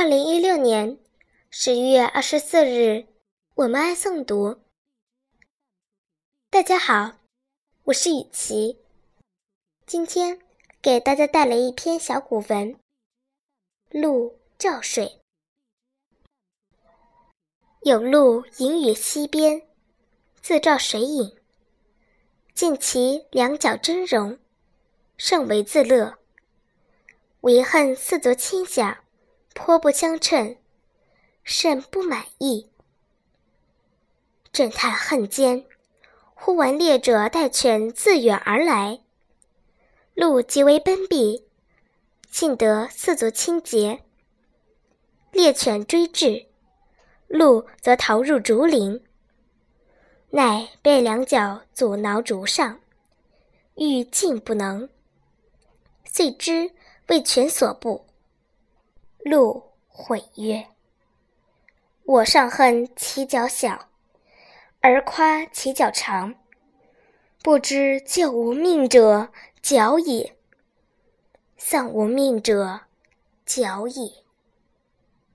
二零一六年十一月二十四日，我们爱诵读。大家好，我是雨琪，今天给大家带来一篇小古文《鹿照水》。有鹿隐于溪边，自照水影，见其两角峥嵘，甚为自乐。唯恨四足轻小。颇不相称，甚不满意。正叹恨间，忽闻猎者带犬自远而来，鹿极为奔避，幸得四足清洁。猎犬追至，鹿则逃入竹林，乃被两脚阻挠竹上，欲进不能，遂知为犬所捕。陆悔曰：“我尚恨其脚小，而夸其脚长，不知救无命者，脚也；丧无命者，脚也。”